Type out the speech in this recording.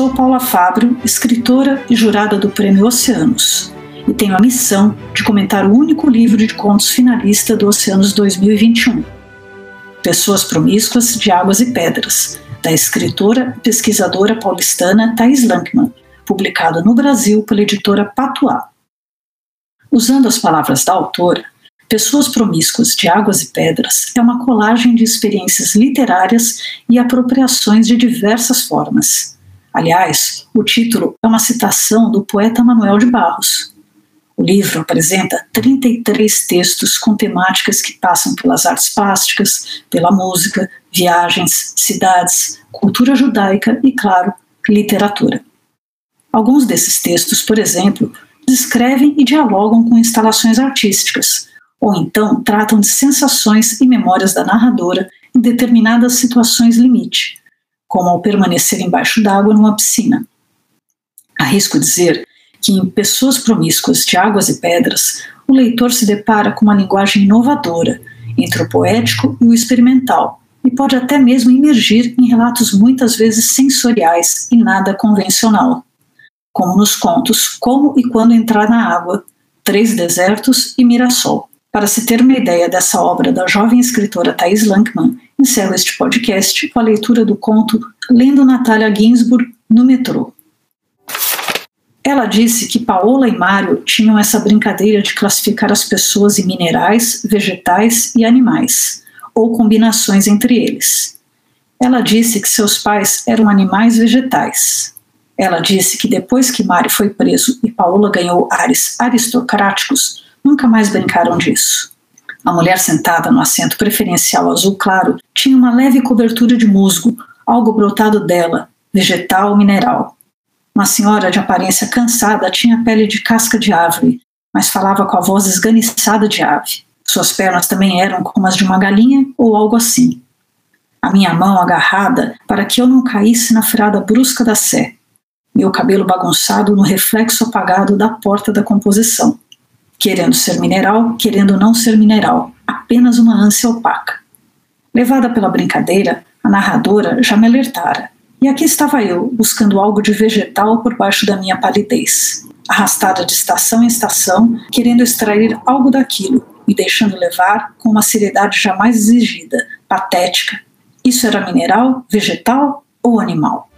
Sou Paula Fábio, escritora e jurada do Prêmio Oceanos, e tenho a missão de comentar o único livro de contos finalista do Oceanos 2021, Pessoas Promíscuas de Águas e Pedras, da escritora e pesquisadora paulistana Thais Lankman, publicado no Brasil pela editora Patuá. Usando as palavras da autora, Pessoas Promíscuas de Águas e Pedras é uma colagem de experiências literárias e apropriações de diversas formas Aliás, o título é uma citação do poeta Manuel de Barros. O livro apresenta 33 textos com temáticas que passam pelas artes plásticas, pela música, viagens, cidades, cultura judaica e, claro, literatura. Alguns desses textos, por exemplo, descrevem e dialogam com instalações artísticas, ou então tratam de sensações e memórias da narradora em determinadas situações limite, como ao permanecer embaixo d'água numa piscina. Arrisco dizer que em Pessoas Promíscuas de Águas e Pedras, o leitor se depara com uma linguagem inovadora entre o poético e o experimental, e pode até mesmo emergir em relatos muitas vezes sensoriais e nada convencional, como nos contos Como e Quando Entrar na Água, Três Desertos e Mirassol. Para se ter uma ideia dessa obra da jovem escritora Thais Lankman, encerro este podcast com a leitura do conto Lendo Natália Ginsburg no metrô. Ela disse que Paola e Mário tinham essa brincadeira de classificar as pessoas em minerais, vegetais e animais, ou combinações entre eles. Ela disse que seus pais eram animais vegetais. Ela disse que depois que Mário foi preso e Paola ganhou ares aristocráticos, nunca mais brincaram disso. A mulher sentada no assento preferencial azul claro tinha uma leve cobertura de musgo, algo brotado dela, vegetal mineral. Uma senhora de aparência cansada tinha pele de casca de árvore, mas falava com a voz esganiçada de ave. Suas pernas também eram como as de uma galinha ou algo assim. A minha mão agarrada para que eu não caísse na freada brusca da sé. Meu cabelo bagunçado no reflexo apagado da porta da composição querendo ser mineral, querendo não ser mineral, apenas uma ânsia opaca. Levada pela brincadeira, a narradora já me alertara, e aqui estava eu, buscando algo de vegetal por baixo da minha palidez, arrastada de estação em estação, querendo extrair algo daquilo, me deixando levar com uma seriedade jamais exigida, patética. Isso era mineral, vegetal ou animal?